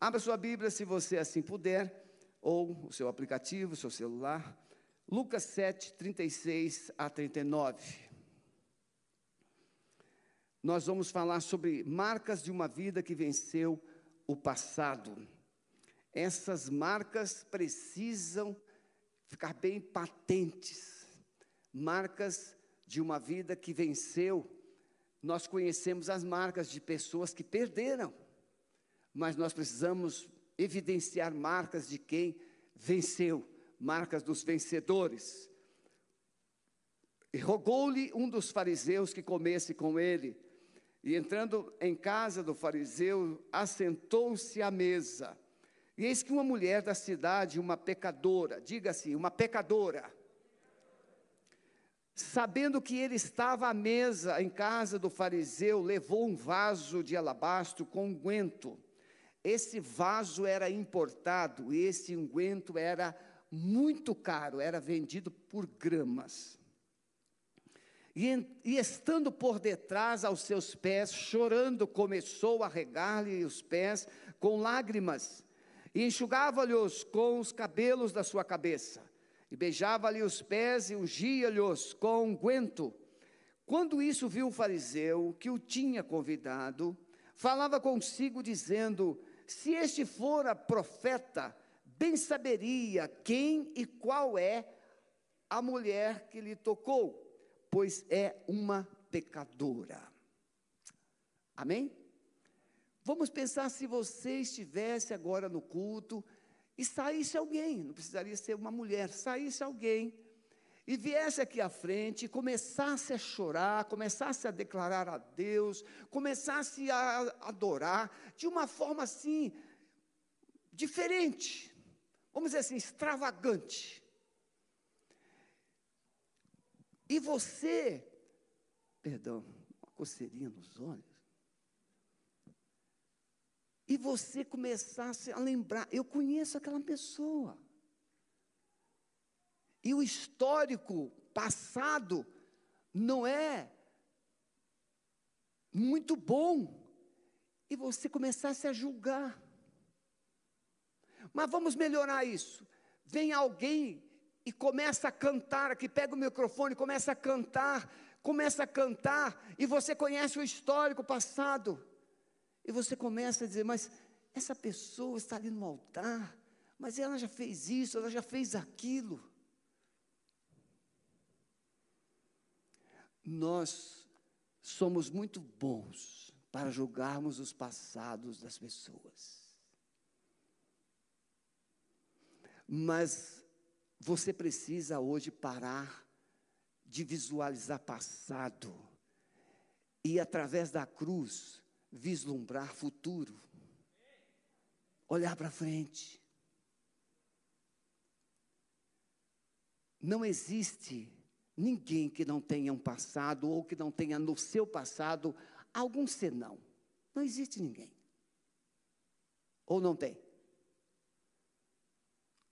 Abra sua Bíblia, se você assim puder, ou o seu aplicativo, o seu celular. Lucas 7, 36 a 39. Nós vamos falar sobre marcas de uma vida que venceu o passado. Essas marcas precisam ficar bem patentes. Marcas de uma vida que venceu. Nós conhecemos as marcas de pessoas que perderam, mas nós precisamos evidenciar marcas de quem venceu, marcas dos vencedores. E rogou-lhe um dos fariseus que comesse com ele. E entrando em casa do fariseu, assentou-se à mesa. E eis que uma mulher da cidade, uma pecadora, diga assim, uma pecadora, sabendo que ele estava à mesa em casa do fariseu, levou um vaso de alabastro com unguento. Esse vaso era importado esse unguento era muito caro, era vendido por gramas. E, e, estando por detrás aos seus pés, chorando, começou a regar-lhe os pés com lágrimas, e enxugava-lhes com os cabelos da sua cabeça e beijava-lhe os pés e ungia-lhes com unguento. Quando isso viu o fariseu, que o tinha convidado, falava consigo, dizendo: Se este fora profeta, bem saberia quem e qual é a mulher que lhe tocou, pois é uma pecadora. Amém? Vamos pensar se você estivesse agora no culto e saísse alguém, não precisaria ser uma mulher, saísse alguém e viesse aqui à frente começasse a chorar, começasse a declarar a Deus, começasse a adorar de uma forma assim, diferente, vamos dizer assim, extravagante. E você, perdão, uma coceirinha nos olhos, e você começasse a lembrar, eu conheço aquela pessoa. E o histórico passado não é muito bom. E você começasse a julgar. Mas vamos melhorar isso. Vem alguém e começa a cantar aqui, pega o microfone, começa a cantar, começa a cantar, e você conhece o histórico passado. E você começa a dizer, mas essa pessoa está ali no altar, mas ela já fez isso, ela já fez aquilo. Nós somos muito bons para julgarmos os passados das pessoas. Mas você precisa hoje parar de visualizar passado e através da cruz vislumbrar futuro, olhar para frente. Não existe ninguém que não tenha um passado ou que não tenha no seu passado algum senão. Não existe ninguém. Ou não tem?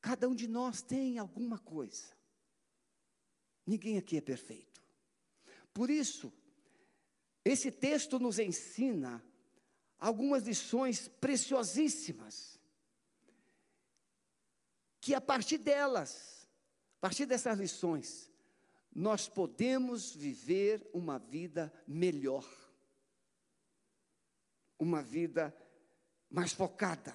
Cada um de nós tem alguma coisa. Ninguém aqui é perfeito. Por isso, esse texto nos ensina algumas lições preciosíssimas, que a partir delas, a partir dessas lições, nós podemos viver uma vida melhor, uma vida mais focada.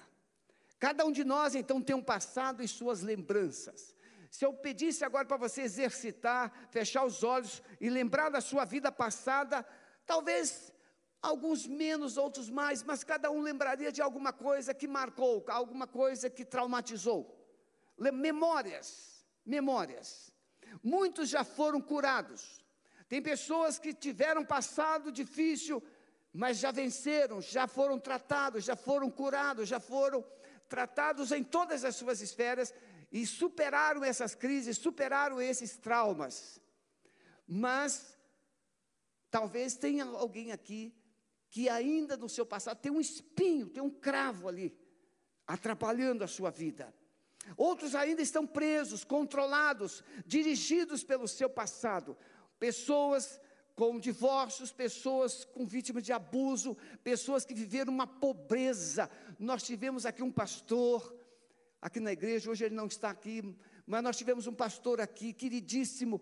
Cada um de nós, então, tem um passado e suas lembranças. Se eu pedisse agora para você exercitar, fechar os olhos e lembrar da sua vida passada, Talvez alguns menos, outros mais, mas cada um lembraria de alguma coisa que marcou, alguma coisa que traumatizou. Memórias, memórias. Muitos já foram curados. Tem pessoas que tiveram passado difícil, mas já venceram, já foram tratados, já foram curados, já foram tratados em todas as suas esferas e superaram essas crises, superaram esses traumas. Mas Talvez tenha alguém aqui que ainda no seu passado tem um espinho, tem um cravo ali, atrapalhando a sua vida. Outros ainda estão presos, controlados, dirigidos pelo seu passado. Pessoas com divórcios, pessoas com vítimas de abuso, pessoas que viveram uma pobreza. Nós tivemos aqui um pastor, aqui na igreja, hoje ele não está aqui, mas nós tivemos um pastor aqui, queridíssimo,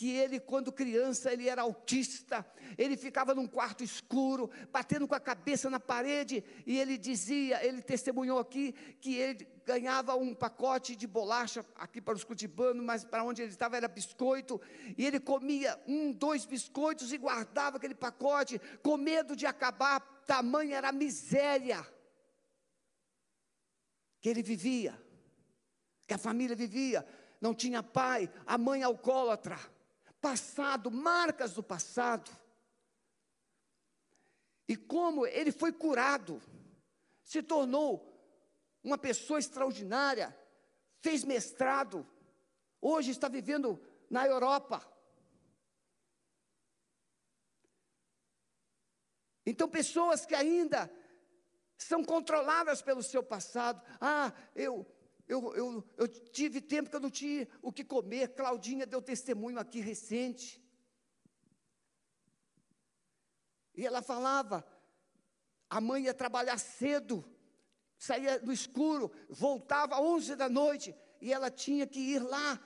que ele, quando criança, ele era autista, ele ficava num quarto escuro, batendo com a cabeça na parede, e ele dizia, ele testemunhou aqui, que ele ganhava um pacote de bolacha aqui para os cutibanos, mas para onde ele estava era biscoito, e ele comia um, dois biscoitos e guardava aquele pacote, com medo de acabar, tamanha era a miséria que ele vivia, que a família vivia, não tinha pai, a mãe alcoólatra passado, marcas do passado. E como ele foi curado, se tornou uma pessoa extraordinária, fez mestrado, hoje está vivendo na Europa. Então, pessoas que ainda são controladas pelo seu passado. Ah, eu eu, eu, eu tive tempo que eu não tinha o que comer. Claudinha deu testemunho aqui recente. E ela falava: a mãe ia trabalhar cedo, saía no escuro, voltava às 11 da noite, e ela tinha que ir lá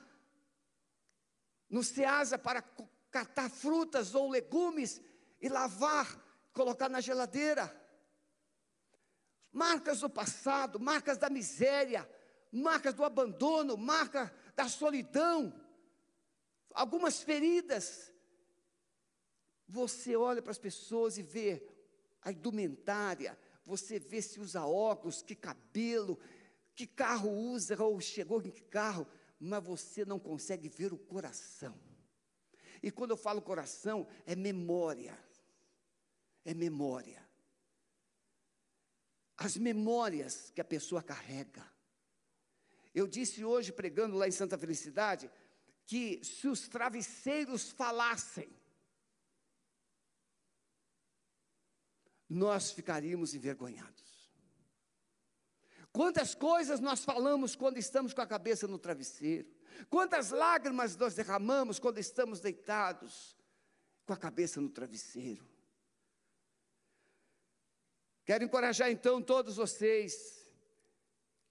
no Ceasa para catar frutas ou legumes e lavar, colocar na geladeira. Marcas do passado, marcas da miséria, marcas do abandono, marca da solidão, algumas feridas. Você olha para as pessoas e vê a indumentária, você vê se usa óculos, que cabelo, que carro usa ou chegou em que carro, mas você não consegue ver o coração. E quando eu falo coração, é memória. É memória. As memórias que a pessoa carrega. Eu disse hoje, pregando lá em Santa Felicidade, que se os travesseiros falassem, nós ficaríamos envergonhados. Quantas coisas nós falamos quando estamos com a cabeça no travesseiro, quantas lágrimas nós derramamos quando estamos deitados com a cabeça no travesseiro. Quero encorajar então todos vocês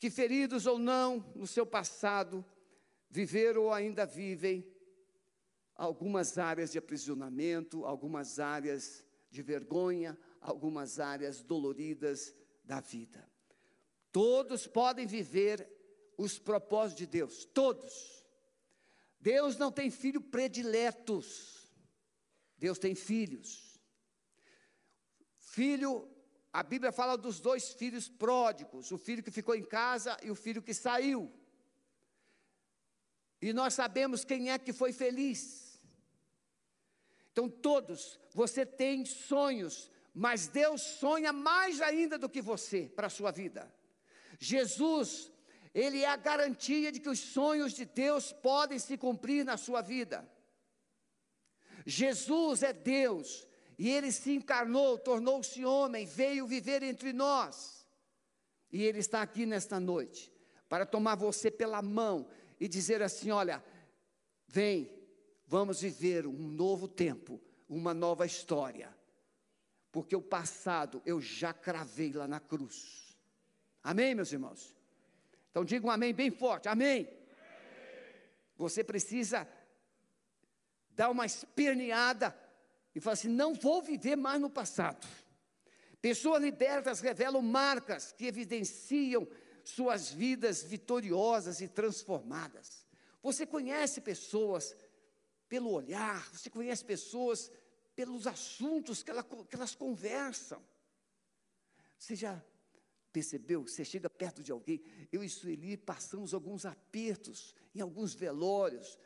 que, feridos ou não no seu passado, viveram ou ainda vivem algumas áreas de aprisionamento, algumas áreas de vergonha, algumas áreas doloridas da vida. Todos podem viver os propósitos de Deus, todos. Deus não tem filho prediletos, Deus tem filhos. Filho a Bíblia fala dos dois filhos pródigos, o filho que ficou em casa e o filho que saiu. E nós sabemos quem é que foi feliz. Então, todos, você tem sonhos, mas Deus sonha mais ainda do que você para a sua vida. Jesus, Ele é a garantia de que os sonhos de Deus podem se cumprir na sua vida. Jesus é Deus, e ele se encarnou, tornou-se homem, veio viver entre nós. E ele está aqui nesta noite para tomar você pela mão e dizer assim: olha, vem, vamos viver um novo tempo, uma nova história. Porque o passado eu já cravei lá na cruz. Amém, meus irmãos? Então diga um amém bem forte. Amém. Você precisa dar uma esperneada e fala assim: não vou viver mais no passado. Pessoas libertas revelam marcas que evidenciam suas vidas vitoriosas e transformadas. Você conhece pessoas pelo olhar, você conhece pessoas pelos assuntos que, ela, que elas conversam. Você já percebeu? Você chega perto de alguém, eu e Sueli passamos alguns apertos em alguns velórios.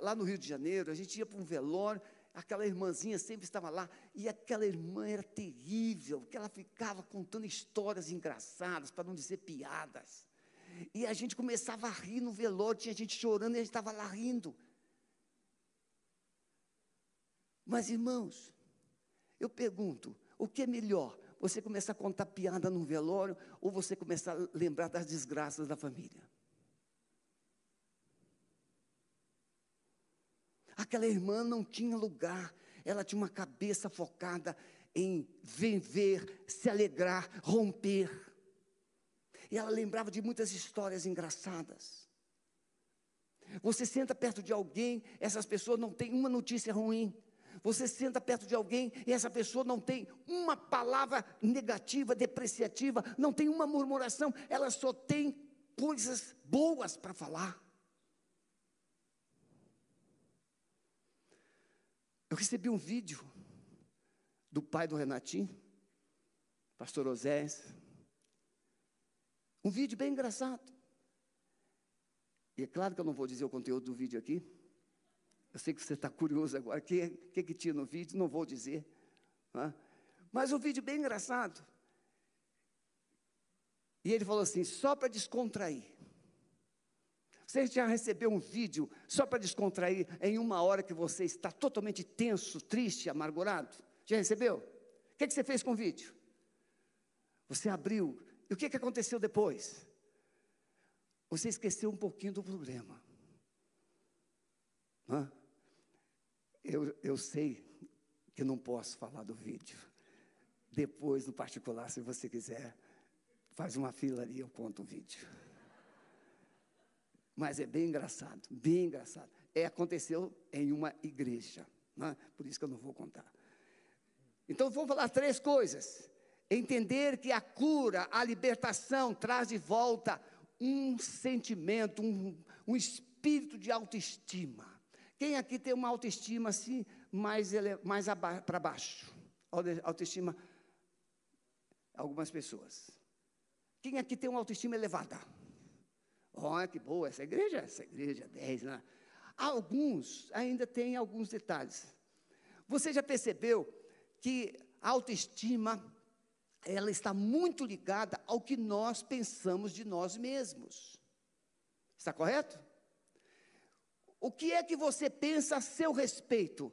Lá no Rio de Janeiro, a gente ia para um velório aquela irmãzinha sempre estava lá, e aquela irmã era terrível, que ela ficava contando histórias engraçadas, para não dizer piadas. E a gente começava a rir no velório, tinha gente chorando e a gente estava lá rindo. Mas, irmãos, eu pergunto: o que é melhor? Você começar a contar piada no velório ou você começar a lembrar das desgraças da família? Aquela irmã não tinha lugar, ela tinha uma cabeça focada em viver, se alegrar, romper. E ela lembrava de muitas histórias engraçadas. Você senta perto de alguém, essas pessoas não têm uma notícia ruim. Você senta perto de alguém e essa pessoa não tem uma palavra negativa, depreciativa, não tem uma murmuração, ela só tem coisas boas para falar. Eu recebi um vídeo do pai do Renatinho, pastor Osés. Um vídeo bem engraçado. E é claro que eu não vou dizer o conteúdo do vídeo aqui, eu sei que você está curioso agora, o que, que, que tinha no vídeo, não vou dizer. Né? Mas um vídeo bem engraçado. E ele falou assim: só para descontrair. Você já recebeu um vídeo só para descontrair em uma hora que você está totalmente tenso, triste, amargurado? Já recebeu? O que, que você fez com o vídeo? Você abriu. E o que, que aconteceu depois? Você esqueceu um pouquinho do problema. Hã? Eu, eu sei que não posso falar do vídeo. Depois, no particular, se você quiser, faz uma fila ali, eu conto o vídeo. Mas é bem engraçado, bem engraçado. É, aconteceu em uma igreja, né? por isso que eu não vou contar. Então, vou falar três coisas. Entender que a cura, a libertação, traz de volta um sentimento, um, um espírito de autoestima. Quem aqui tem uma autoestima assim, mais, mais para baixo? Autoestima, algumas pessoas. Quem aqui tem uma autoestima elevada? Que boa essa igreja, essa igreja 10, né? Alguns ainda têm alguns detalhes. Você já percebeu que a autoestima ela está muito ligada ao que nós pensamos de nós mesmos. Está correto? O que é que você pensa a seu respeito?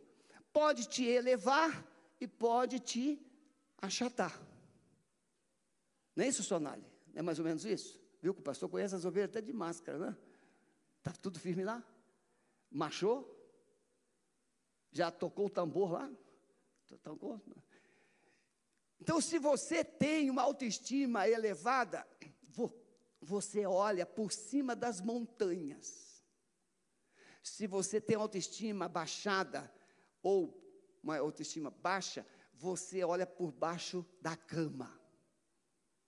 Pode te elevar e pode te achatar. Não é isso, Sonali? É mais ou menos isso? Viu que o pastor conhece as ovelhas até de máscara, né? Está tudo firme lá? Machou? Já tocou o tambor lá? Tocou? Então, se você tem uma autoestima elevada, você olha por cima das montanhas. Se você tem autoestima baixada ou uma autoestima baixa, você olha por baixo da cama.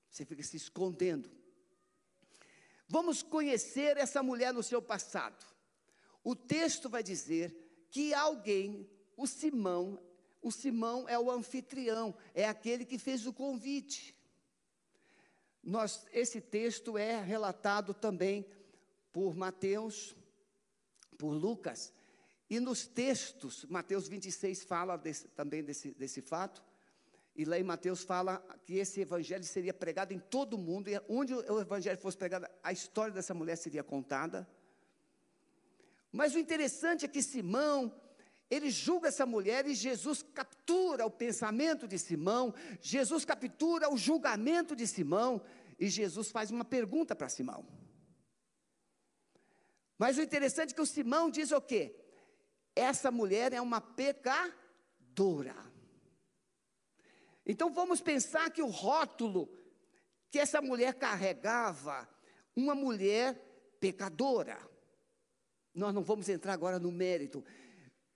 Você fica se escondendo. Vamos conhecer essa mulher no seu passado. O texto vai dizer que alguém, o Simão, o Simão é o anfitrião, é aquele que fez o convite. Nós, esse texto é relatado também por Mateus, por Lucas. E nos textos, Mateus 26 fala desse, também desse, desse fato. E lá em Mateus fala que esse evangelho seria pregado em todo o mundo, e onde o evangelho fosse pregado, a história dessa mulher seria contada. Mas o interessante é que Simão, ele julga essa mulher e Jesus captura o pensamento de Simão, Jesus captura o julgamento de Simão, e Jesus faz uma pergunta para Simão. Mas o interessante é que o Simão diz o quê? Essa mulher é uma pecadora. Então vamos pensar que o rótulo que essa mulher carregava, uma mulher pecadora. Nós não vamos entrar agora no mérito.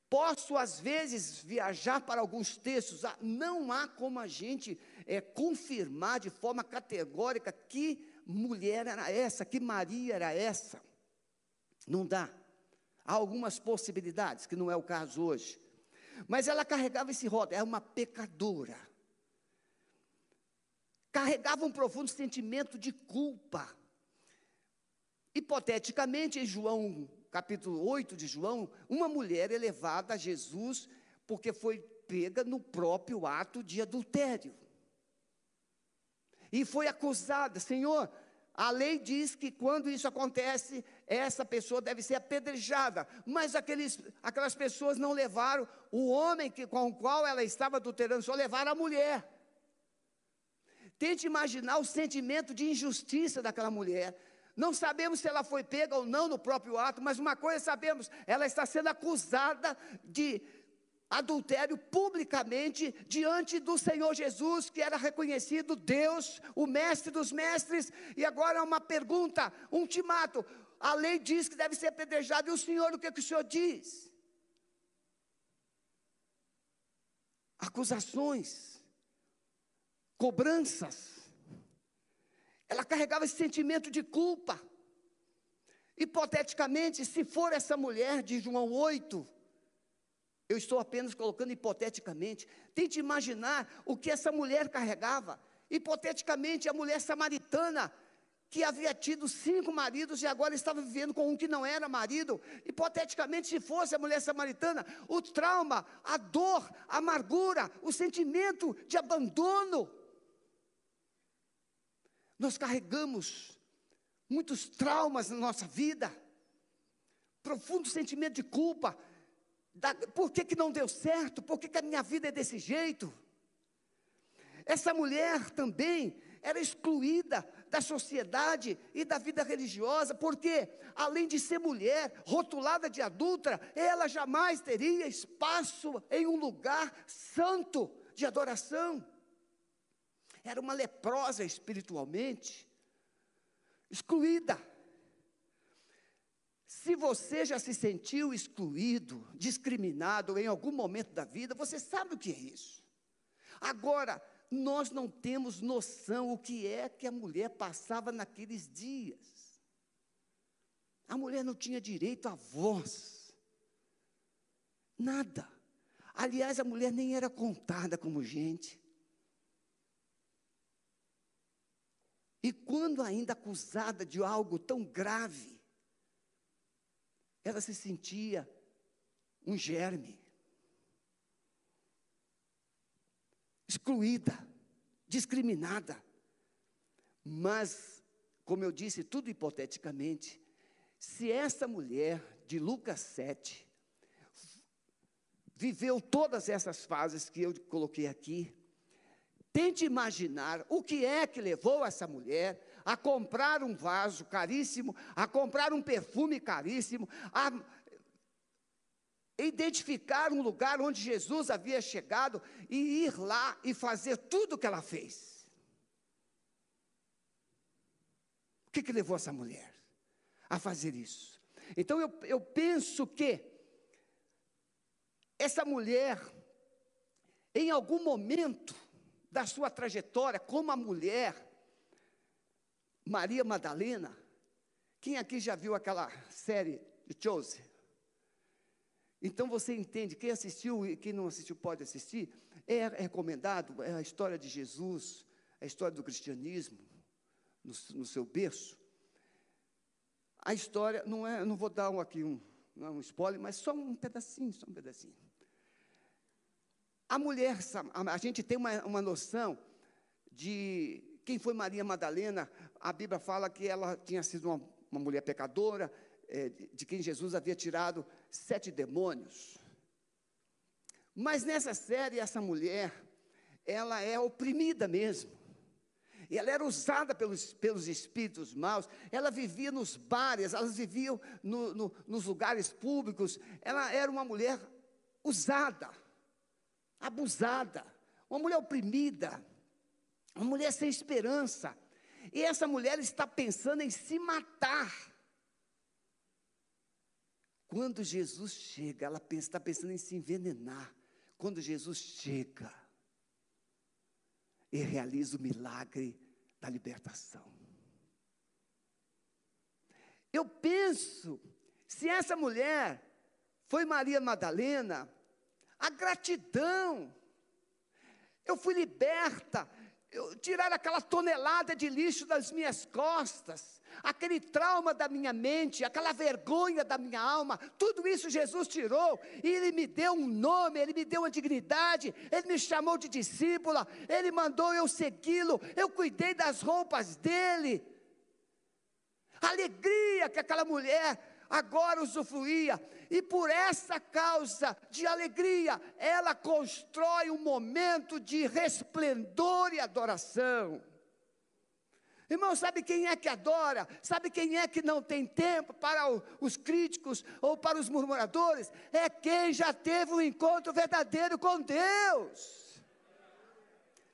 Posso, às vezes, viajar para alguns textos, ah, não há como a gente é, confirmar de forma categórica que mulher era essa, que Maria era essa. Não dá. Há algumas possibilidades, que não é o caso hoje. Mas ela carregava esse rótulo, é uma pecadora. Carregava um profundo sentimento de culpa. Hipoteticamente, em João, capítulo 8 de João, uma mulher elevada a Jesus porque foi pega no próprio ato de adultério. E foi acusada, Senhor, a lei diz que quando isso acontece, essa pessoa deve ser apedrejada. Mas aqueles, aquelas pessoas não levaram o homem que, com o qual ela estava adulterando, só levaram a mulher. Tente imaginar o sentimento de injustiça daquela mulher. Não sabemos se ela foi pega ou não no próprio ato, mas uma coisa sabemos: ela está sendo acusada de adultério publicamente diante do Senhor Jesus, que era reconhecido Deus, o mestre dos mestres, e agora uma pergunta, um ultimato. A lei diz que deve ser apedrejado, e o Senhor, o que, é que o Senhor diz? Acusações, cobranças. Ela carregava esse sentimento de culpa. Hipoteticamente, se for essa mulher de João 8, eu estou apenas colocando hipoteticamente. Tente imaginar o que essa mulher carregava. Hipoteticamente, a mulher samaritana, que havia tido cinco maridos e agora estava vivendo com um que não era marido. Hipoteticamente, se fosse a mulher samaritana, o trauma, a dor, a amargura, o sentimento de abandono. Nós carregamos muitos traumas na nossa vida, profundo sentimento de culpa, da, por que, que não deu certo? Por que, que a minha vida é desse jeito? Essa mulher também era excluída da sociedade e da vida religiosa, porque, além de ser mulher, rotulada de adulta, ela jamais teria espaço em um lugar santo de adoração. Era uma leprosa espiritualmente, excluída. Se você já se sentiu excluído, discriminado em algum momento da vida, você sabe o que é isso. Agora, nós não temos noção o que é que a mulher passava naqueles dias. A mulher não tinha direito à voz. Nada. Aliás, a mulher nem era contada como gente. E quando ainda acusada de algo tão grave, ela se sentia um germe, excluída, discriminada. Mas, como eu disse, tudo hipoteticamente, se essa mulher de Lucas 7 viveu todas essas fases que eu coloquei aqui, tente imaginar o que é que levou essa mulher a comprar um vaso caríssimo, a comprar um perfume caríssimo, a identificar um lugar onde Jesus havia chegado e ir lá e fazer tudo o que ela fez. O que, que levou essa mulher a fazer isso? Então eu, eu penso que essa mulher, em algum momento da sua trajetória como a mulher, Maria Madalena. Quem aqui já viu aquela série de Chose? Então você entende, quem assistiu e quem não assistiu pode assistir. É recomendado, é a história de Jesus, a história do cristianismo, no, no seu berço. A história, não é, não vou dar um, aqui um, não é um spoiler, mas só um pedacinho, só um pedacinho. A mulher, a, gente tem uma, uma noção de quem foi Maria Madalena? A Bíblia fala que ela tinha sido uma, uma mulher pecadora, é, de, de quem Jesus havia tirado sete demônios. Mas nessa série, essa mulher, ela é oprimida mesmo. E ela era usada pelos, pelos espíritos maus, ela vivia nos bares, elas viviam no, no, nos lugares públicos. Ela era uma mulher usada, abusada, uma mulher oprimida. Uma mulher sem esperança. E essa mulher está pensando em se matar. Quando Jesus chega, ela está pensando em se envenenar. Quando Jesus chega e realiza o milagre da libertação. Eu penso, se essa mulher foi Maria Madalena, a gratidão, eu fui liberta, eu, tirar aquela tonelada de lixo das minhas costas, aquele trauma da minha mente, aquela vergonha da minha alma, tudo isso Jesus tirou, e Ele me deu um nome, Ele me deu uma dignidade, Ele me chamou de discípula, Ele mandou eu segui-lo, eu cuidei das roupas dEle. A alegria que aquela mulher agora usufruía, e por essa causa de alegria, ela constrói um momento de resplendor e adoração. Irmão, sabe quem é que adora? Sabe quem é que não tem tempo para o, os críticos ou para os murmuradores? É quem já teve um encontro verdadeiro com Deus.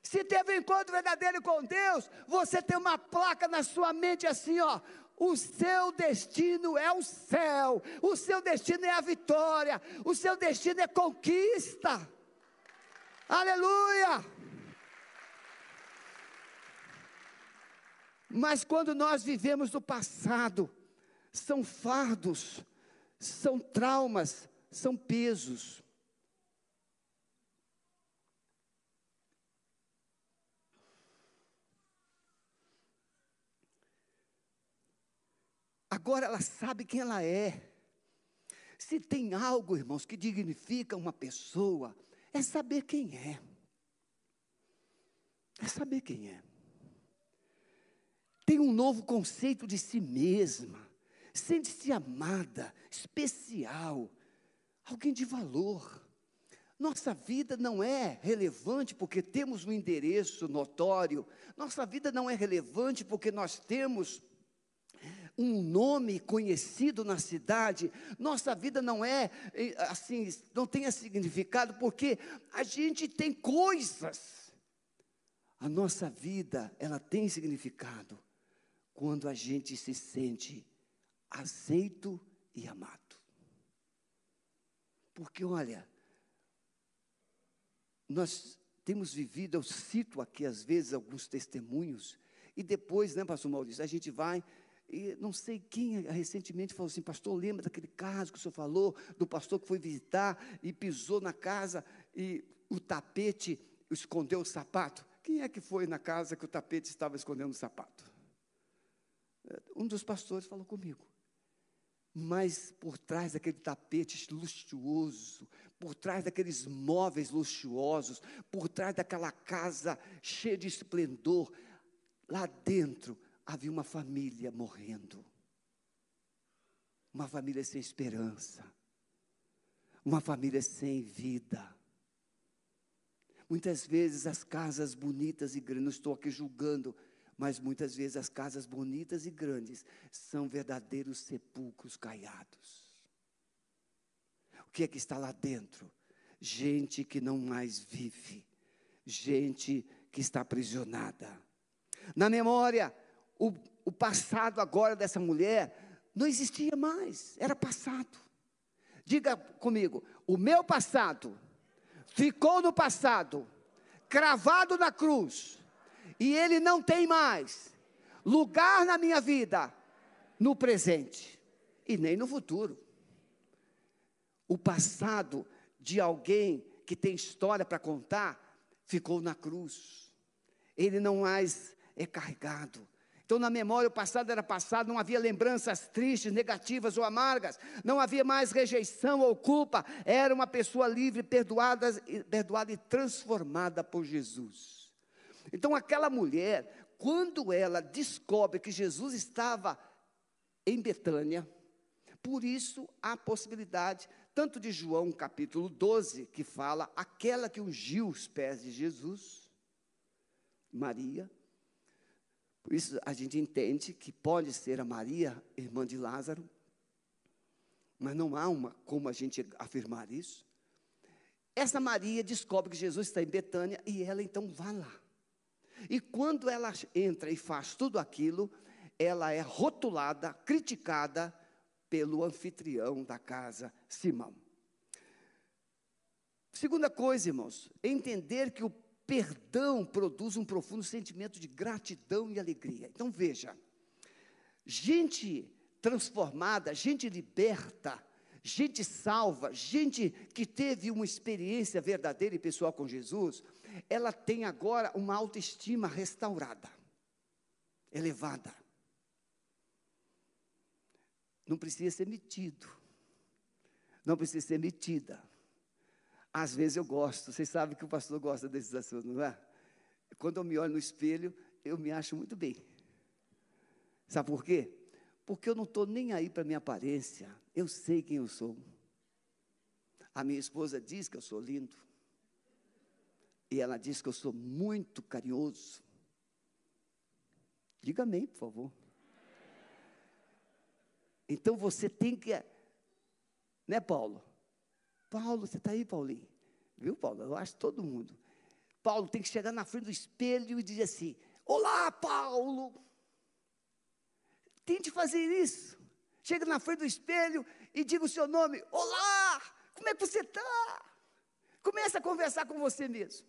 Se teve um encontro verdadeiro com Deus, você tem uma placa na sua mente assim, ó. O seu destino é o céu, o seu destino é a vitória, o seu destino é conquista. Aleluia! Mas quando nós vivemos no passado, são fardos, são traumas, são pesos. Agora ela sabe quem ela é. Se tem algo, irmãos, que dignifica uma pessoa, é saber quem é. É saber quem é tem um novo conceito de si mesma, sente-se amada, especial, alguém de valor. Nossa vida não é relevante porque temos um endereço notório, nossa vida não é relevante porque nós temos um nome conhecido na cidade, nossa vida não é eh, assim, não tem significado porque a gente tem coisas. A nossa vida, ela tem significado quando a gente se sente aceito e amado. Porque, olha, nós temos vivido, eu cito aqui às vezes alguns testemunhos, e depois, né, pastor Maurício, a gente vai, e não sei quem recentemente falou assim, pastor, lembra daquele caso que o senhor falou, do pastor que foi visitar e pisou na casa e o tapete escondeu o sapato? Quem é que foi na casa que o tapete estava escondendo o sapato? Um dos pastores falou comigo. Mas por trás daquele tapete luxuoso, por trás daqueles móveis luxuosos, por trás daquela casa cheia de esplendor, lá dentro havia uma família morrendo. Uma família sem esperança. Uma família sem vida. Muitas vezes as casas bonitas e grandes, não estou aqui julgando mas muitas vezes as casas bonitas e grandes são verdadeiros sepulcros caiados. O que é que está lá dentro? Gente que não mais vive, gente que está aprisionada. Na memória, o, o passado agora dessa mulher não existia mais, era passado. Diga comigo, o meu passado ficou no passado, cravado na cruz e ele não tem mais lugar na minha vida no presente e nem no futuro. O passado de alguém que tem história para contar ficou na cruz. Ele não mais é carregado. Então, na memória, o passado era passado, não havia lembranças tristes, negativas ou amargas, não havia mais rejeição ou culpa, era uma pessoa livre, perdoada, perdoada e transformada por Jesus. Então, aquela mulher, quando ela descobre que Jesus estava em Betânia, por isso a possibilidade, tanto de João capítulo 12, que fala aquela que ungiu os pés de Jesus, Maria. Por isso a gente entende que pode ser a Maria, irmã de Lázaro, mas não há uma como a gente afirmar isso. Essa Maria descobre que Jesus está em Betânia e ela então vai lá. E quando ela entra e faz tudo aquilo, ela é rotulada, criticada pelo anfitrião da casa, Simão. Segunda coisa, irmãos, entender que o perdão produz um profundo sentimento de gratidão e alegria. Então veja, gente transformada, gente liberta, gente salva, gente que teve uma experiência verdadeira e pessoal com Jesus, ela tem agora uma autoestima restaurada, elevada. Não precisa ser metido, não precisa ser metida. Às vezes eu gosto, vocês sabem que o pastor gosta desses assuntos, não é? Quando eu me olho no espelho, eu me acho muito bem. Sabe por quê? Porque eu não estou nem aí para minha aparência, eu sei quem eu sou. A minha esposa diz que eu sou lindo. E ela diz que eu sou muito carinhoso. Diga amém, por favor. Então você tem que. Né, Paulo? Paulo, você está aí, Paulinho? Viu, Paulo? Eu acho todo mundo. Paulo tem que chegar na frente do espelho e dizer assim: Olá, Paulo. Tente fazer isso. Chega na frente do espelho e diga o seu nome: Olá, como é que você está? Comece a conversar com você mesmo.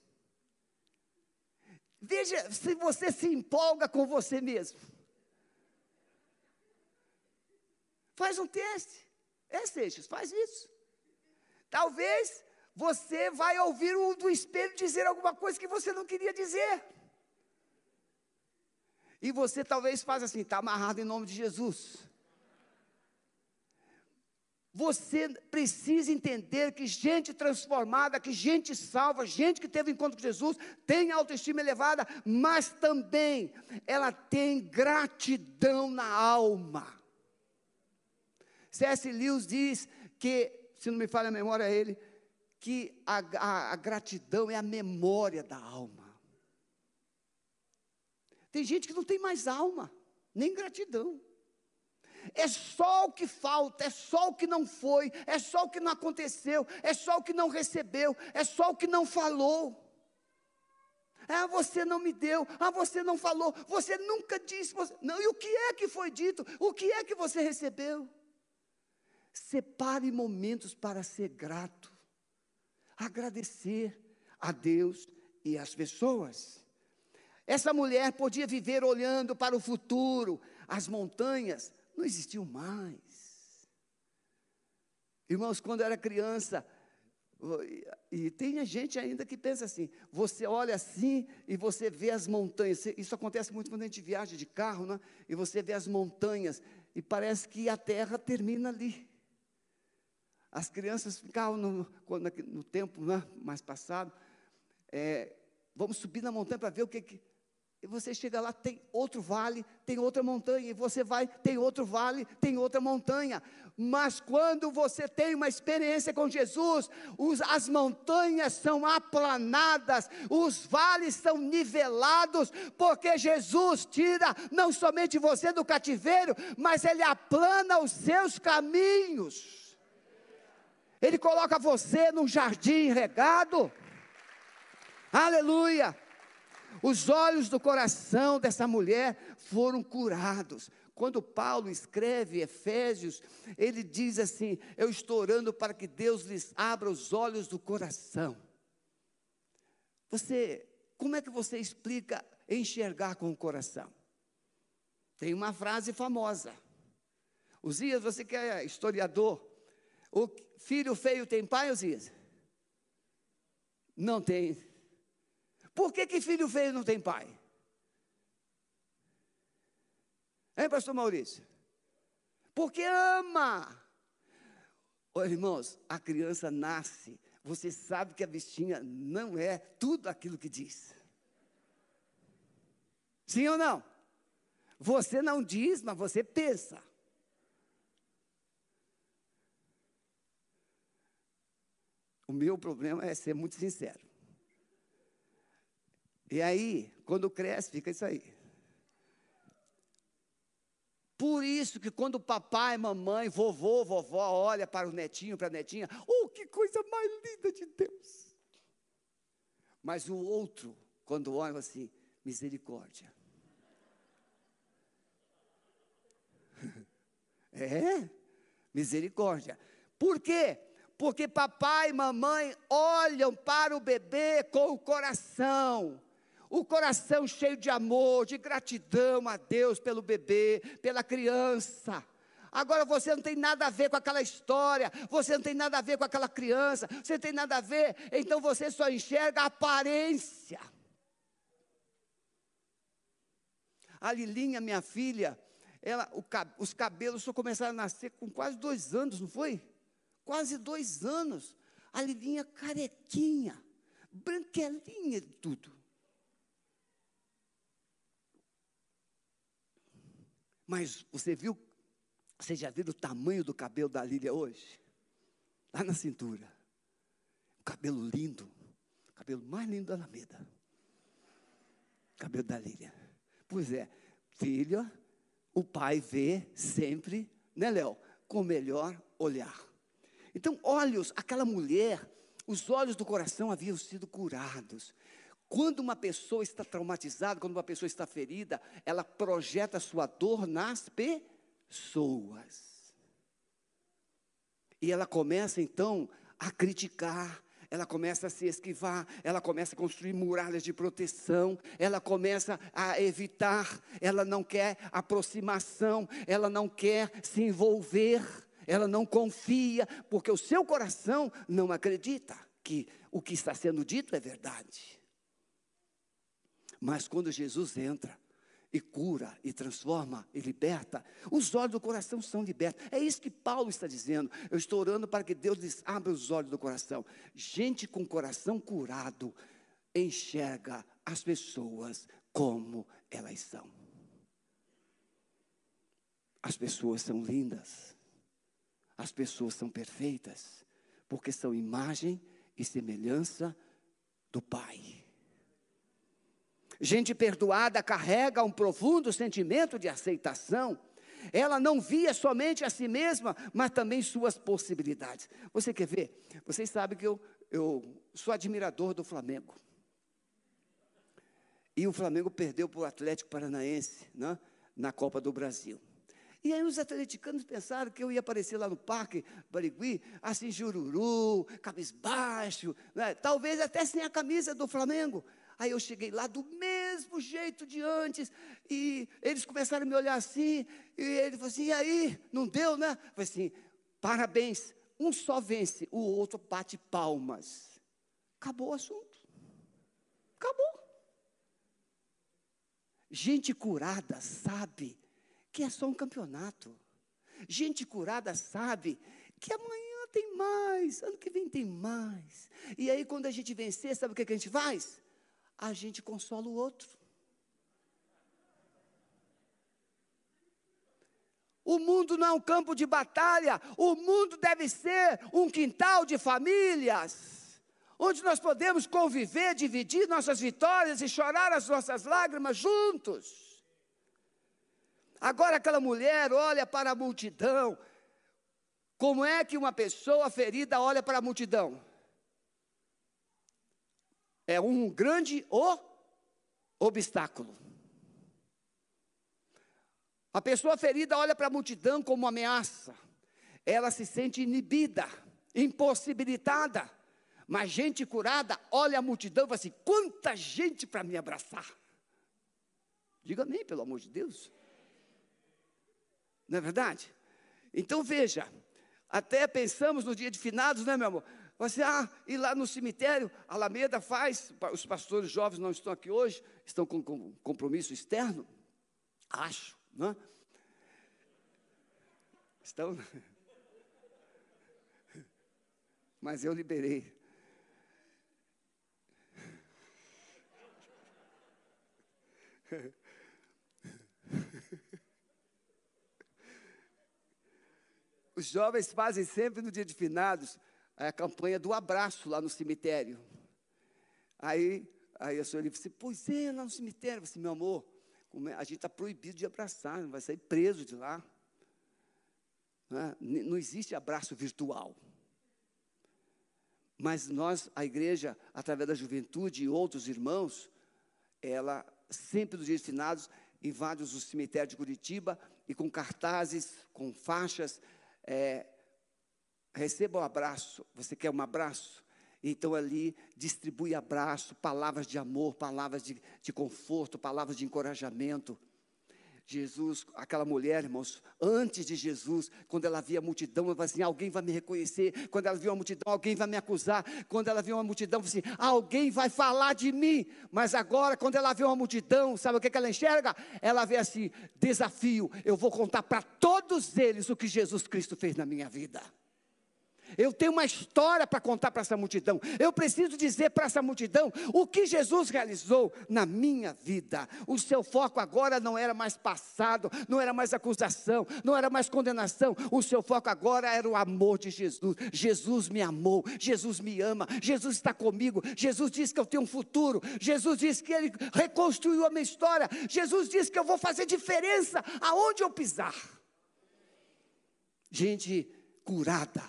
Veja se você se empolga com você mesmo. Faz um teste. É, Seixas, faz isso. Talvez você vai ouvir o do espelho dizer alguma coisa que você não queria dizer. E você talvez faça assim, está amarrado em nome de Jesus. Você precisa entender que gente transformada, que gente salva, gente que teve encontro com Jesus, tem autoestima elevada, mas também ela tem gratidão na alma. C.S. Lewis diz que, se não me falha a memória ele, que a, a, a gratidão é a memória da alma. Tem gente que não tem mais alma, nem gratidão. É só o que falta, é só o que não foi, é só o que não aconteceu, é só o que não recebeu, é só o que não falou. Ah, você não me deu, ah, você não falou, você nunca disse, você... não, e o que é que foi dito? O que é que você recebeu? Separe momentos para ser grato, agradecer a Deus e às pessoas. Essa mulher podia viver olhando para o futuro, as montanhas, não existiu mais. Irmãos, quando eu era criança, e tem gente ainda que pensa assim: você olha assim e você vê as montanhas. Isso acontece muito quando a gente viaja de carro, né? E você vê as montanhas e parece que a terra termina ali. As crianças ficavam no, no tempo né, mais passado, é, vamos subir na montanha para ver o que, que e você chega lá, tem outro vale, tem outra montanha, e você vai, tem outro vale, tem outra montanha. Mas quando você tem uma experiência com Jesus, os, as montanhas são aplanadas, os vales são nivelados, porque Jesus tira não somente você do cativeiro, mas Ele aplana os seus caminhos. Ele coloca você num jardim regado. Aleluia. Os olhos do coração dessa mulher foram curados. Quando Paulo escreve Efésios, ele diz assim: Eu estou orando para que Deus lhes abra os olhos do coração. Você, como é que você explica enxergar com o coração? Tem uma frase famosa. Osias, você que é historiador, o filho feio tem pai, Osias? Não tem. Por que, que filho feio não tem pai? Hein, pastor Maurício? Porque ama. Olha, irmãos, a criança nasce, você sabe que a bichinha não é tudo aquilo que diz. Sim ou não? Você não diz, mas você pensa. O meu problema é ser muito sincero. E aí, quando cresce, fica isso aí. Por isso que quando papai, mamãe, vovô, vovó olha para o netinho, para a netinha, oh, que coisa mais linda de Deus. Mas o outro, quando olha assim, misericórdia. É, misericórdia. Por quê? Porque papai e mamãe olham para o bebê com o coração o coração cheio de amor, de gratidão a Deus pelo bebê, pela criança. Agora você não tem nada a ver com aquela história, você não tem nada a ver com aquela criança, você não tem nada a ver, então você só enxerga a aparência. A Lilinha, minha filha, ela, o, os cabelos só começaram a nascer com quase dois anos, não foi? Quase dois anos. A Lilinha carequinha, branquelinha de tudo. Mas você viu, você já viu o tamanho do cabelo da Lília hoje? Lá na cintura. Cabelo lindo. Cabelo mais lindo da Alameda. Cabelo da Lília. Pois é, Filha, o pai vê sempre, né, Léo? Com o melhor olhar. Então, olhos, aquela mulher, os olhos do coração haviam sido curados. Quando uma pessoa está traumatizada, quando uma pessoa está ferida, ela projeta sua dor nas pessoas. E ela começa então a criticar, ela começa a se esquivar, ela começa a construir muralhas de proteção, ela começa a evitar, ela não quer aproximação, ela não quer se envolver, ela não confia, porque o seu coração não acredita que o que está sendo dito é verdade. Mas quando Jesus entra, e cura, e transforma, e liberta. Os olhos do coração são libertos. É isso que Paulo está dizendo. Eu estou orando para que Deus lhes abra os olhos do coração. Gente com coração curado enxerga as pessoas como elas são. As pessoas são lindas. As pessoas são perfeitas, porque são imagem e semelhança do Pai. Gente perdoada carrega um profundo sentimento de aceitação. Ela não via somente a si mesma, mas também suas possibilidades. Você quer ver? Vocês sabem que eu, eu sou admirador do Flamengo. E o Flamengo perdeu para o Atlético Paranaense né, na Copa do Brasil. E aí os atleticanos pensaram que eu ia aparecer lá no Parque Barigui, assim, jururu, cabisbaixo, né, talvez até sem a camisa do Flamengo. Aí eu cheguei lá do mesmo jeito de antes, e eles começaram a me olhar assim, e ele falou assim: e aí, não deu, né? Falei assim: parabéns, um só vence, o outro bate palmas. Acabou o assunto. Acabou. Gente curada sabe que é só um campeonato. Gente curada sabe que amanhã tem mais, ano que vem tem mais. E aí, quando a gente vencer, sabe o que, que a gente faz? a gente consola o outro. O mundo não é um campo de batalha, o mundo deve ser um quintal de famílias, onde nós podemos conviver, dividir nossas vitórias e chorar as nossas lágrimas juntos. Agora aquela mulher olha para a multidão. Como é que uma pessoa ferida olha para a multidão? é um grande o obstáculo. A pessoa ferida olha para a multidão como uma ameaça. Ela se sente inibida, impossibilitada. Mas gente curada olha a multidão e fala assim: quanta gente para me abraçar. Diga amém, pelo amor de Deus. Não é verdade? Então veja, até pensamos no dia de finados, né, meu amor? Você, ah, e lá no cemitério, Alameda faz, os pastores jovens não estão aqui hoje, estão com, com compromisso externo, acho, né? Estão. Mas eu liberei. Os jovens fazem sempre no dia de finados a campanha do abraço lá no cemitério. Aí, aí a senhora disse, pois é, lá no cemitério. Eu disse, meu amor, é? a gente está proibido de abraçar, vai sair preso de lá. Não, é? não existe abraço virtual. Mas nós, a igreja, através da juventude e outros irmãos, ela sempre nos dias finados invade os cemitérios de Curitiba e com cartazes, com faixas, é, receba um abraço. Você quer um abraço? Então ali distribui abraço, palavras de amor, palavras de, de conforto, palavras de encorajamento. Jesus, aquela mulher, irmãos, antes de Jesus, quando ela via a multidão, ela falou assim: alguém vai me reconhecer. Quando ela viu a multidão, alguém vai me acusar. Quando ela viu uma multidão, assim: alguém vai falar de mim. Mas agora, quando ela vê uma multidão, sabe o que, que ela enxerga? Ela vê assim: desafio, eu vou contar para todos eles o que Jesus Cristo fez na minha vida. Eu tenho uma história para contar para essa multidão. Eu preciso dizer para essa multidão o que Jesus realizou na minha vida. O seu foco agora não era mais passado, não era mais acusação, não era mais condenação. O seu foco agora era o amor de Jesus. Jesus me amou, Jesus me ama, Jesus está comigo. Jesus disse que eu tenho um futuro. Jesus disse que Ele reconstruiu a minha história. Jesus disse que eu vou fazer diferença aonde eu pisar. Gente curada,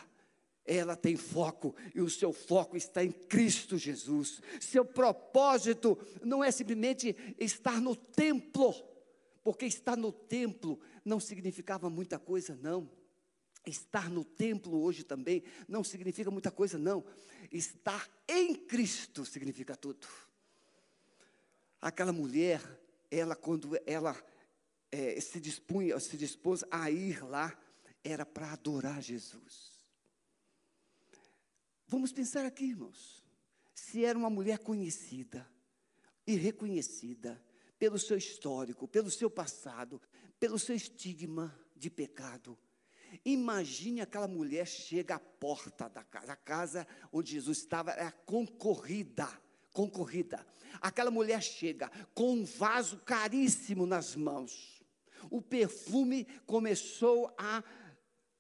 ela tem foco e o seu foco está em Cristo Jesus. Seu propósito não é simplesmente estar no templo, porque estar no templo não significava muita coisa, não. Estar no templo hoje também não significa muita coisa, não. Estar em Cristo significa tudo. Aquela mulher, ela quando ela é, se dispunha, se dispôs a ir lá, era para adorar Jesus. Vamos pensar aqui, irmãos. Se era uma mulher conhecida e reconhecida pelo seu histórico, pelo seu passado, pelo seu estigma de pecado, imagine aquela mulher chega à porta da casa, a casa onde Jesus estava era concorrida, concorrida. Aquela mulher chega com um vaso caríssimo nas mãos. O perfume começou a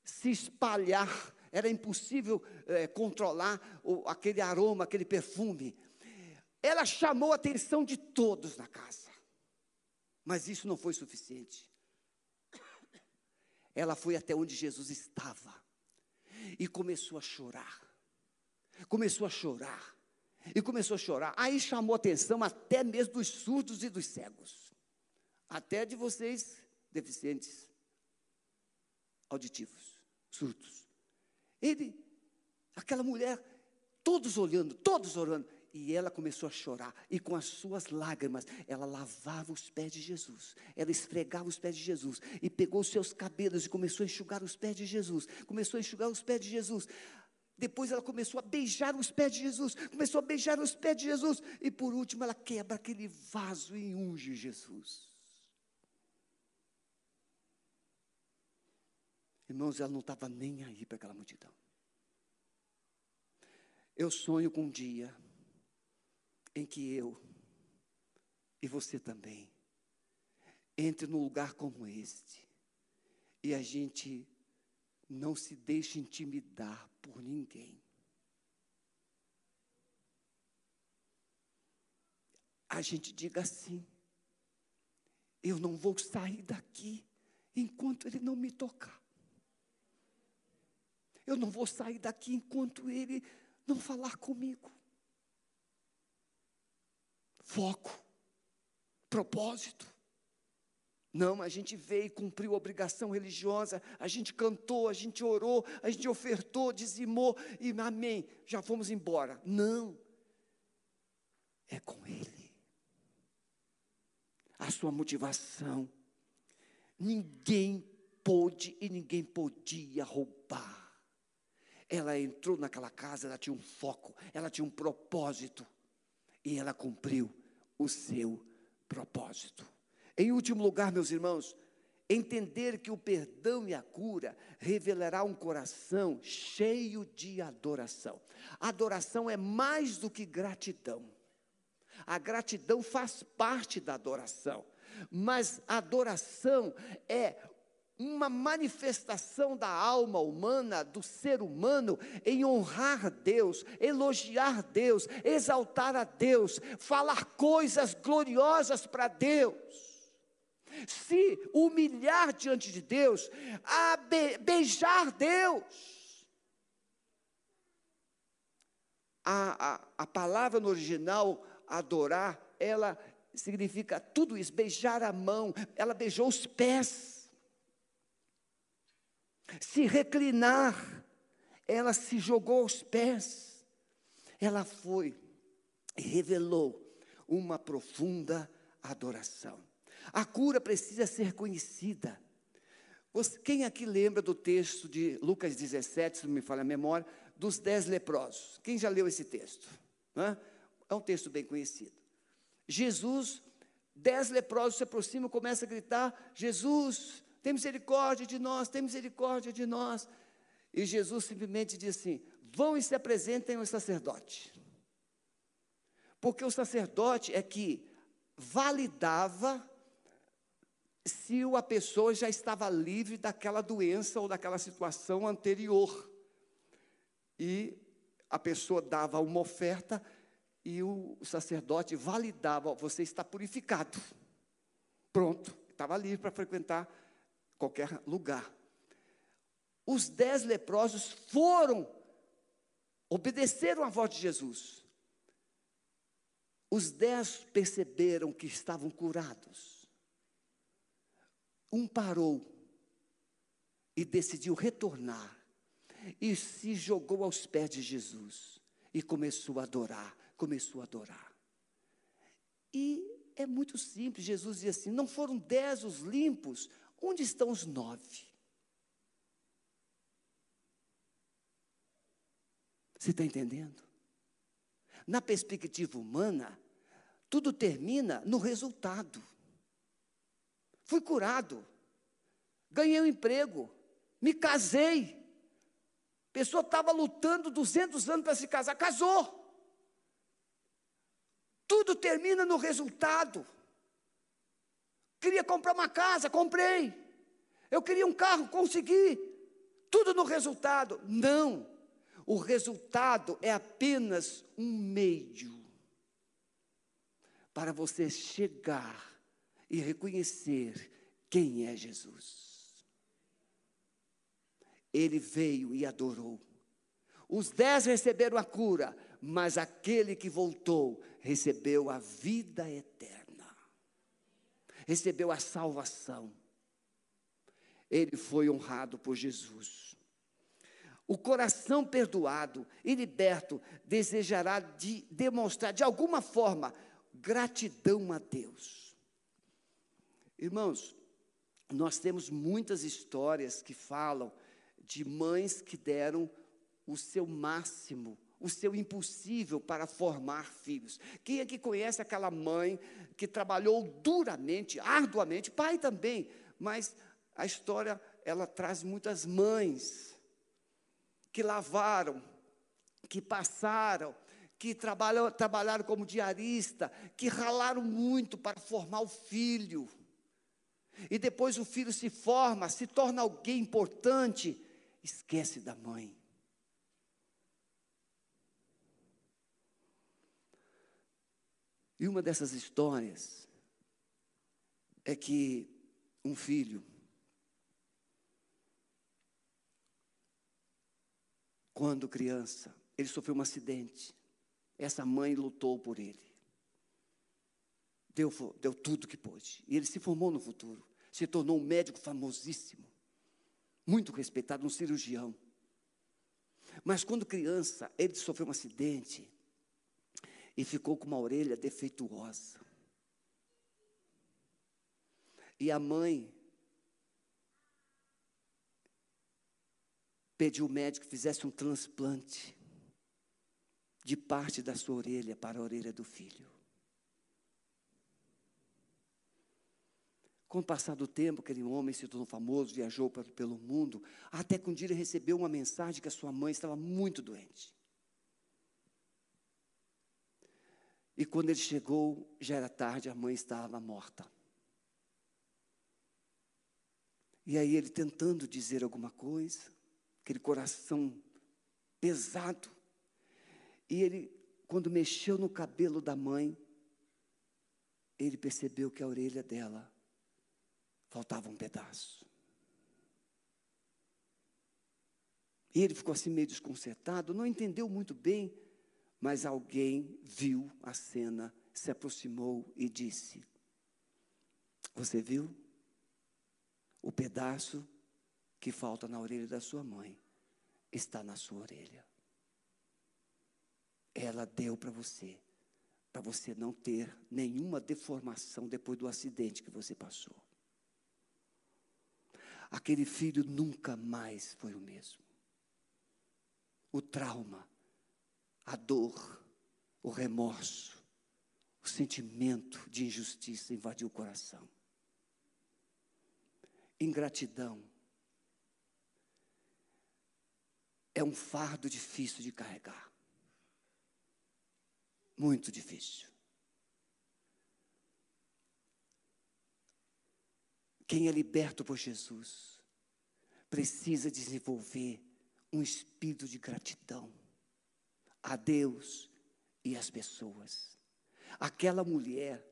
se espalhar era impossível é, controlar o, aquele aroma, aquele perfume. Ela chamou a atenção de todos na casa, mas isso não foi suficiente. Ela foi até onde Jesus estava e começou a chorar. Começou a chorar. E começou a chorar. Aí chamou a atenção até mesmo dos surdos e dos cegos. Até de vocês deficientes auditivos, surdos. Ele, aquela mulher, todos olhando, todos orando. E ela começou a chorar, e com as suas lágrimas, ela lavava os pés de Jesus, ela esfregava os pés de Jesus, e pegou os seus cabelos e começou a enxugar os pés de Jesus, começou a enxugar os pés de Jesus. Depois ela começou a beijar os pés de Jesus, começou a beijar os pés de Jesus, e por último ela quebra aquele vaso e unge Jesus. Irmãos, ela não estava nem aí para aquela multidão. Eu sonho com um dia em que eu e você também entre num lugar como este e a gente não se deixe intimidar por ninguém. A gente diga assim: eu não vou sair daqui enquanto ele não me tocar. Eu não vou sair daqui enquanto ele não falar comigo. Foco, propósito. Não, a gente veio e cumpriu a obrigação religiosa, a gente cantou, a gente orou, a gente ofertou, dizimou e amém, já fomos embora. Não, é com Ele. A sua motivação, ninguém pôde e ninguém podia roubar. Ela entrou naquela casa, ela tinha um foco, ela tinha um propósito. E ela cumpriu o seu propósito. Em último lugar, meus irmãos, entender que o perdão e a cura revelará um coração cheio de adoração. Adoração é mais do que gratidão. A gratidão faz parte da adoração, mas adoração é uma manifestação da alma humana, do ser humano, em honrar Deus, elogiar Deus, exaltar a Deus, falar coisas gloriosas para Deus. Se humilhar diante de Deus, a be beijar Deus. A, a, a palavra no original, adorar, ela significa tudo isso, beijar a mão, ela beijou os pés se reclinar, ela se jogou aos pés, ela foi e revelou uma profunda adoração. A cura precisa ser conhecida. quem aqui lembra do texto de Lucas 17, se não me falha a memória, dos dez leprosos? Quem já leu esse texto? É um texto bem conhecido. Jesus, dez leprosos se aproximam, começam a gritar: Jesus, tem misericórdia de nós, tem misericórdia de nós. E Jesus simplesmente disse assim: vão e se apresentem ao sacerdote. Porque o sacerdote é que validava se a pessoa já estava livre daquela doença ou daquela situação anterior. E a pessoa dava uma oferta e o sacerdote validava: você está purificado. Pronto, estava livre para frequentar qualquer lugar. Os dez leprosos foram, obedeceram à voz de Jesus. Os dez perceberam que estavam curados. Um parou e decidiu retornar e se jogou aos pés de Jesus e começou a adorar, começou a adorar. E é muito simples, Jesus diz assim: não foram dez os limpos, onde estão os nove? Você está entendendo? Na perspectiva humana, tudo termina no resultado. Fui curado, ganhei um emprego, me casei. A pessoa estava lutando 200 anos para se casar, casou. Tudo termina no resultado. Queria comprar uma casa, comprei. Eu queria um carro, consegui. Tudo no resultado. Não. O resultado é apenas um meio para você chegar e reconhecer quem é Jesus. Ele veio e adorou. Os dez receberam a cura, mas aquele que voltou recebeu a vida eterna, recebeu a salvação. Ele foi honrado por Jesus. O coração perdoado e liberto desejará de demonstrar de alguma forma gratidão a Deus. Irmãos, nós temos muitas histórias que falam de mães que deram o seu máximo, o seu impossível para formar filhos. Quem é que conhece aquela mãe que trabalhou duramente, arduamente, pai também, mas a história ela traz muitas mães que lavaram, que passaram, que trabalham, trabalharam como diarista, que ralaram muito para formar o filho. E depois o filho se forma, se torna alguém importante, esquece da mãe. E uma dessas histórias é que um filho Quando criança, ele sofreu um acidente. Essa mãe lutou por ele. Deu, deu tudo que pôde. E ele se formou no futuro. Se tornou um médico famosíssimo. Muito respeitado, um cirurgião. Mas quando criança, ele sofreu um acidente e ficou com uma orelha defeituosa. E a mãe pediu ao médico que fizesse um transplante de parte da sua orelha para a orelha do filho. Com o passar do tempo, aquele homem se tornou famoso, viajou pelo mundo, até que um dia ele recebeu uma mensagem que a sua mãe estava muito doente. E quando ele chegou, já era tarde, a mãe estava morta. E aí ele tentando dizer alguma coisa, aquele coração pesado. E ele, quando mexeu no cabelo da mãe, ele percebeu que a orelha dela faltava um pedaço. E ele ficou assim meio desconcertado, não entendeu muito bem, mas alguém viu a cena, se aproximou e disse: Você viu? O pedaço que falta na orelha da sua mãe está na sua orelha. Ela deu para você, para você não ter nenhuma deformação depois do acidente que você passou. Aquele filho nunca mais foi o mesmo. O trauma, a dor, o remorso, o sentimento de injustiça invadiu o coração. Ingratidão é um fardo difícil de carregar. Muito difícil. Quem é liberto por Jesus precisa desenvolver um espírito de gratidão a Deus e às pessoas. Aquela mulher,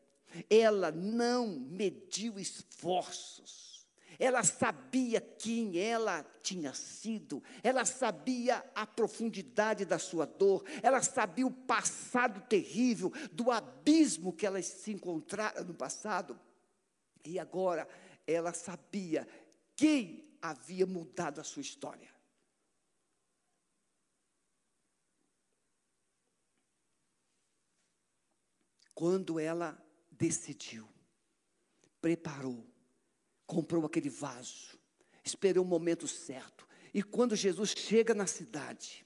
ela não mediu esforços ela sabia quem ela tinha sido, ela sabia a profundidade da sua dor, ela sabia o passado terrível, do abismo que ela se encontrara no passado. E agora ela sabia quem havia mudado a sua história. Quando ela decidiu, preparou, comprou aquele vaso, esperou o momento certo. E quando Jesus chega na cidade,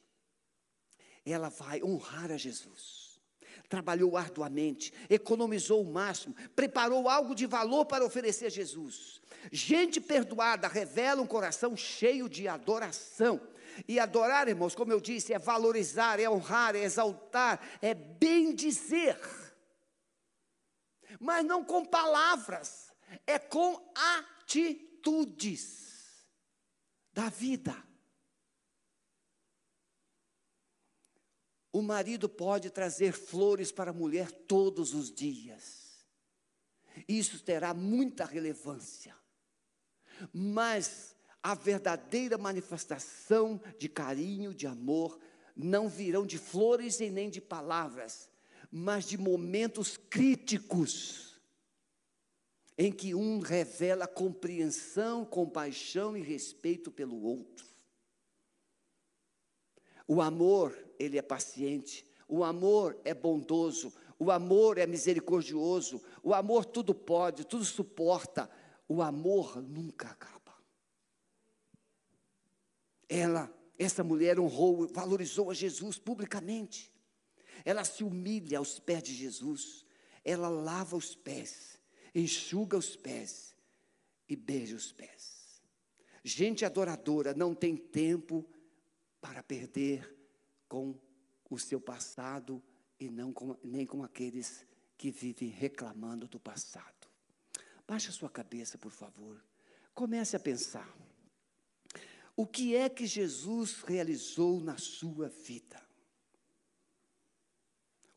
ela vai honrar a Jesus. Trabalhou arduamente, economizou o máximo, preparou algo de valor para oferecer a Jesus. Gente perdoada revela um coração cheio de adoração. E adorar, irmãos, como eu disse, é valorizar, é honrar, é exaltar, é bem dizer. Mas não com palavras, é com atitudes da vida. O marido pode trazer flores para a mulher todos os dias. Isso terá muita relevância. Mas a verdadeira manifestação de carinho, de amor, não virão de flores e nem de palavras, mas de momentos críticos em que um revela compreensão, compaixão e respeito pelo outro. O amor, ele é paciente, o amor é bondoso, o amor é misericordioso, o amor tudo pode, tudo suporta, o amor nunca acaba. Ela, essa mulher honrou, valorizou a Jesus publicamente. Ela se humilha aos pés de Jesus, ela lava os pés enxuga os pés e beija os pés. Gente adoradora não tem tempo para perder com o seu passado e não com, nem com aqueles que vivem reclamando do passado. Baixe a sua cabeça, por favor. Comece a pensar. O que é que Jesus realizou na sua vida?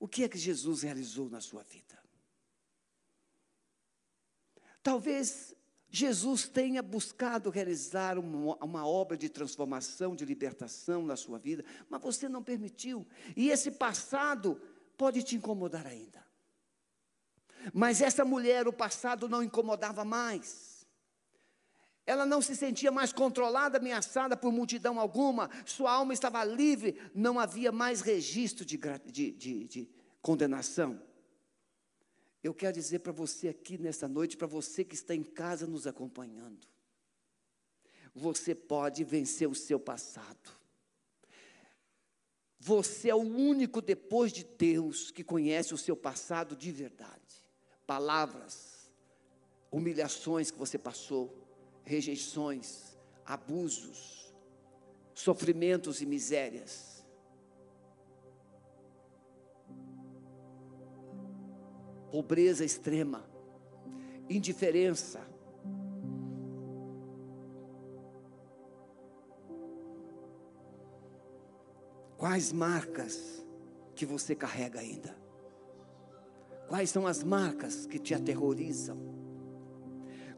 O que é que Jesus realizou na sua vida? Talvez Jesus tenha buscado realizar uma, uma, obra de transformação, de libertação na sua vida, mas você não permitiu. E esse passado pode te incomodar ainda. Mas essa mulher, o passado não incomodava mais. Ela não se sentia mais controlada, ameaçada por multidão alguma. Sua alma estava livre, não havia mais registro de, de, de, de condenação. Eu quero dizer para você aqui nessa noite, para você que está em casa nos acompanhando, você pode vencer o seu passado. Você é o único depois de Deus que conhece o seu passado de verdade. Palavras, humilhações que você passou, rejeições, abusos, sofrimentos e misérias. pobreza extrema, indiferença. Quais marcas que você carrega ainda? Quais são as marcas que te aterrorizam?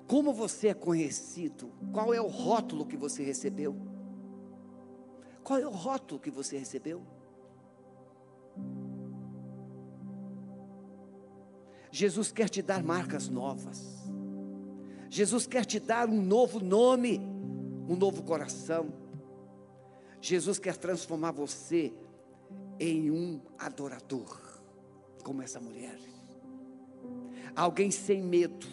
Como você é conhecido? Qual é o rótulo que você recebeu? Qual é o rótulo que você recebeu? Jesus quer te dar marcas novas. Jesus quer te dar um novo nome, um novo coração. Jesus quer transformar você em um adorador, como essa mulher. Alguém sem medo,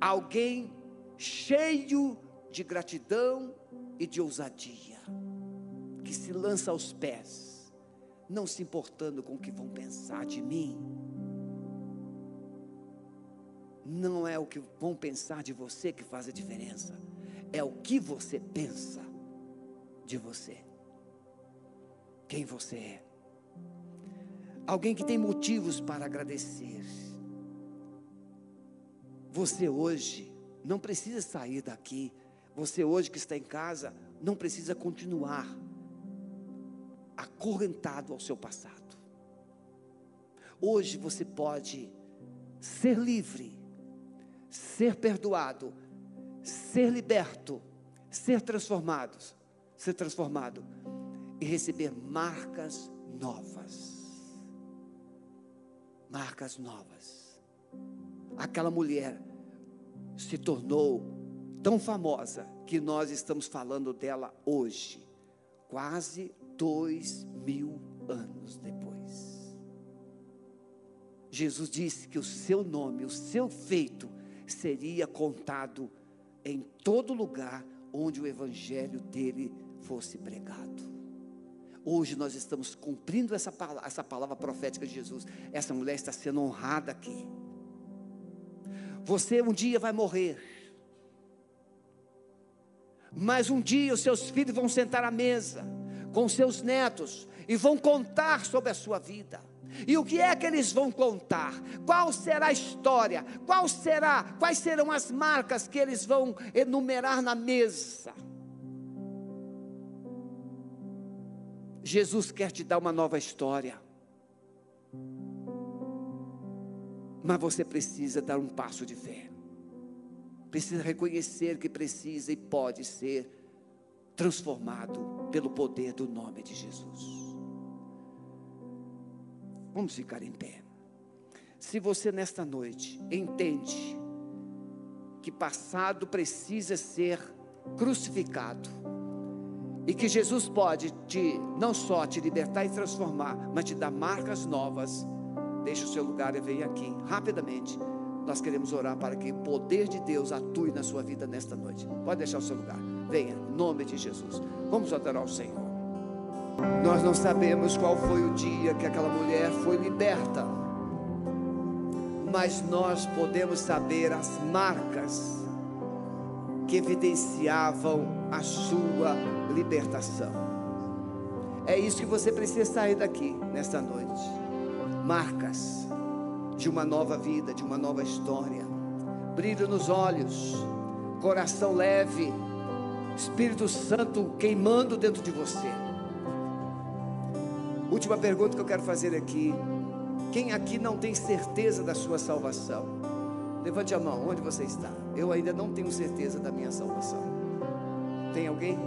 alguém cheio de gratidão e de ousadia, que se lança aos pés, não se importando com o que vão pensar de mim não é o que vão pensar de você que faz a diferença, é o que você pensa de você. quem você é. Alguém que tem motivos para agradecer. Você hoje não precisa sair daqui. Você hoje que está em casa não precisa continuar acorrentado ao seu passado. Hoje você pode ser livre, ser perdoado, ser liberto, ser transformado, ser transformado e receber marcas novas. Marcas novas. Aquela mulher se tornou tão famosa que nós estamos falando dela hoje, quase dois mil anos depois. Jesus disse que o seu nome, o seu feito, seria contado em todo lugar onde o evangelho dele fosse pregado. Hoje nós estamos cumprindo essa palavra, essa palavra profética de Jesus. Essa mulher está sendo honrada aqui. Você um dia vai morrer. Mas um dia os seus filhos vão sentar à mesa com seus netos e vão contar sobre a sua vida. E o que é que eles vão contar? Qual será a história? Qual será? Quais serão as marcas que eles vão enumerar na mesa? Jesus quer te dar uma nova história. Mas você precisa dar um passo de fé. Precisa reconhecer que precisa e pode ser transformado pelo poder do nome de Jesus. Vamos ficar em pé. Se você nesta noite entende que passado precisa ser crucificado e que Jesus pode te não só te libertar e transformar, mas te dar marcas novas, deixe o seu lugar e venha aqui rapidamente. Nós queremos orar para que o poder de Deus atue na sua vida nesta noite. Pode deixar o seu lugar. Venha, em nome de Jesus. Vamos adorar o Senhor. Nós não sabemos qual foi o dia que aquela mulher foi liberta, mas nós podemos saber as marcas que evidenciavam a sua libertação. É isso que você precisa sair daqui nesta noite. Marcas de uma nova vida, de uma nova história. Brilho nos olhos, coração leve, Espírito Santo queimando dentro de você. Última pergunta que eu quero fazer aqui: quem aqui não tem certeza da sua salvação? Levante a mão, onde você está? Eu ainda não tenho certeza da minha salvação. Tem alguém?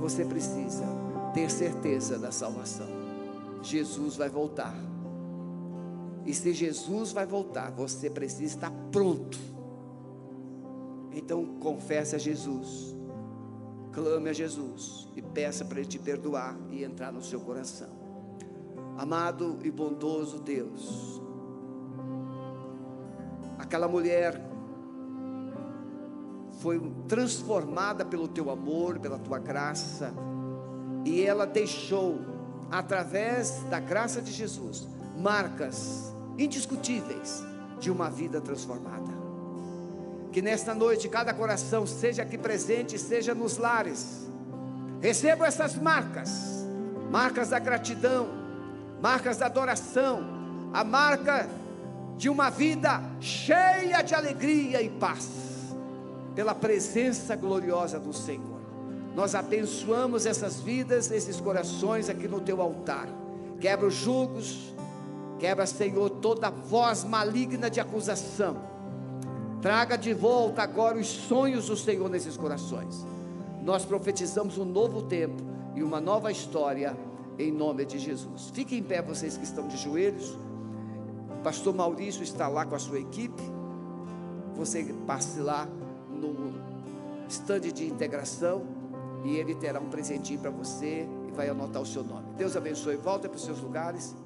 Você precisa ter certeza da salvação. Jesus vai voltar. E se Jesus vai voltar, você precisa estar pronto então confesse a Jesus, clame a Jesus e peça para Ele te perdoar e entrar no seu coração. Amado e bondoso Deus, aquela mulher foi transformada pelo teu amor, pela tua graça, e ela deixou, através da graça de Jesus, marcas indiscutíveis de uma vida transformada. Que nesta noite cada coração, seja aqui presente, seja nos lares, receba essas marcas, marcas da gratidão, marcas da adoração, a marca de uma vida cheia de alegria e paz, pela presença gloriosa do Senhor. Nós abençoamos essas vidas, esses corações aqui no teu altar. Quebra os julgos, quebra, Senhor, toda voz maligna de acusação Traga de volta agora os sonhos do Senhor nesses corações. Nós profetizamos um novo tempo e uma nova história em nome de Jesus. Fiquem em pé vocês que estão de joelhos. Pastor Maurício está lá com a sua equipe. Você passe lá no estande de integração e ele terá um presentinho para você e vai anotar o seu nome. Deus abençoe. Volta para os seus lugares.